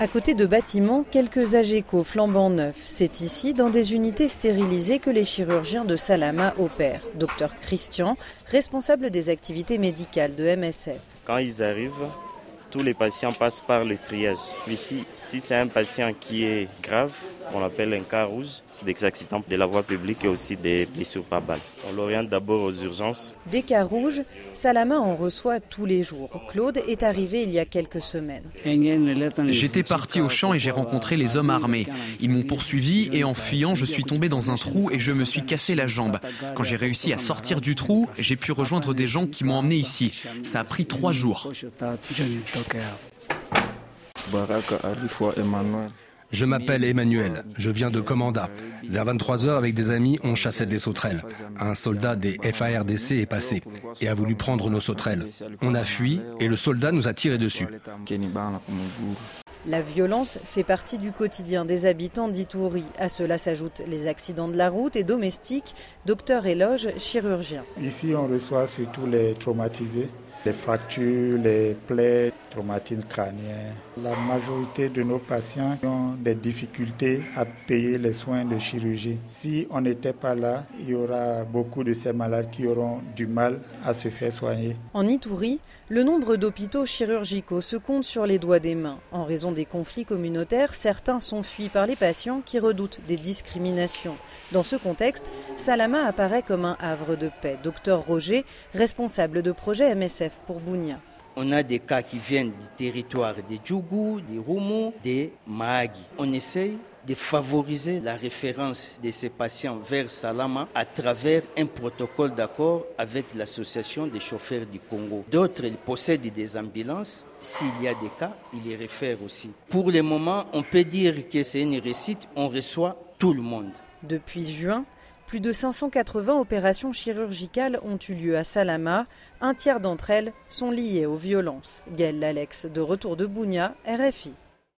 À côté de bâtiments, quelques AGECO flambant neufs. C'est ici, dans des unités stérilisées, que les chirurgiens de Salama opèrent. Docteur Christian, responsable des activités médicales de MSF. Quand ils arrivent, tous les patients passent par le triage. Ici, si c'est un patient qui est grave, on l'appelle un cas rouge, des accidents de la voie publique et aussi des blessures par balle. On l'oriente d'abord aux urgences. Des cas rouges, Salama en reçoit tous les jours. Claude est arrivé il y a quelques semaines. J'étais parti au champ et j'ai rencontré les hommes armés. Ils m'ont poursuivi et en fuyant, je suis tombé dans un trou et je me suis cassé la jambe. Quand j'ai réussi à sortir du trou, j'ai pu rejoindre des gens qui m'ont emmené ici. Ça a pris trois jours. Je m'appelle Emmanuel, je viens de Commanda. Vers 23h, avec des amis, on chassait des sauterelles. Un soldat des FARDC est passé et a voulu prendre nos sauterelles. On a fui et le soldat nous a tiré dessus. La violence fait partie du quotidien des habitants d'Itouri. À cela s'ajoutent les accidents de la route et domestiques. Docteur Éloge, chirurgien. Ici, on reçoit surtout les traumatisés les fractures, les plaies, traumatismes crâniens. La majorité de nos patients ont des difficultés à payer les soins de chirurgie. Si on n'était pas là, il y aura beaucoup de ces malades qui auront du mal à se faire soigner. En Itourie, le nombre d'hôpitaux chirurgicaux se compte sur les doigts des mains. En raison des conflits communautaires, certains sont fuis par les patients qui redoutent des discriminations. Dans ce contexte, Salama apparaît comme un havre de paix. Docteur Roger, responsable de projet MSF pour Bounia. On a des cas qui viennent du territoire des Djougou, des Roumou, des Mahagi. On essaye de favoriser la référence de ces patients vers Salama à travers un protocole d'accord avec l'association des chauffeurs du Congo. D'autres, ils possèdent des ambulances. S'il y a des cas, ils les réfèrent aussi. Pour le moment, on peut dire que c'est une réussite. On reçoit tout le monde. Depuis juin, plus de 580 opérations chirurgicales ont eu lieu à Salama. Un tiers d'entre elles sont liées aux violences. Gaël Lalex, de retour de Bounia, RFI.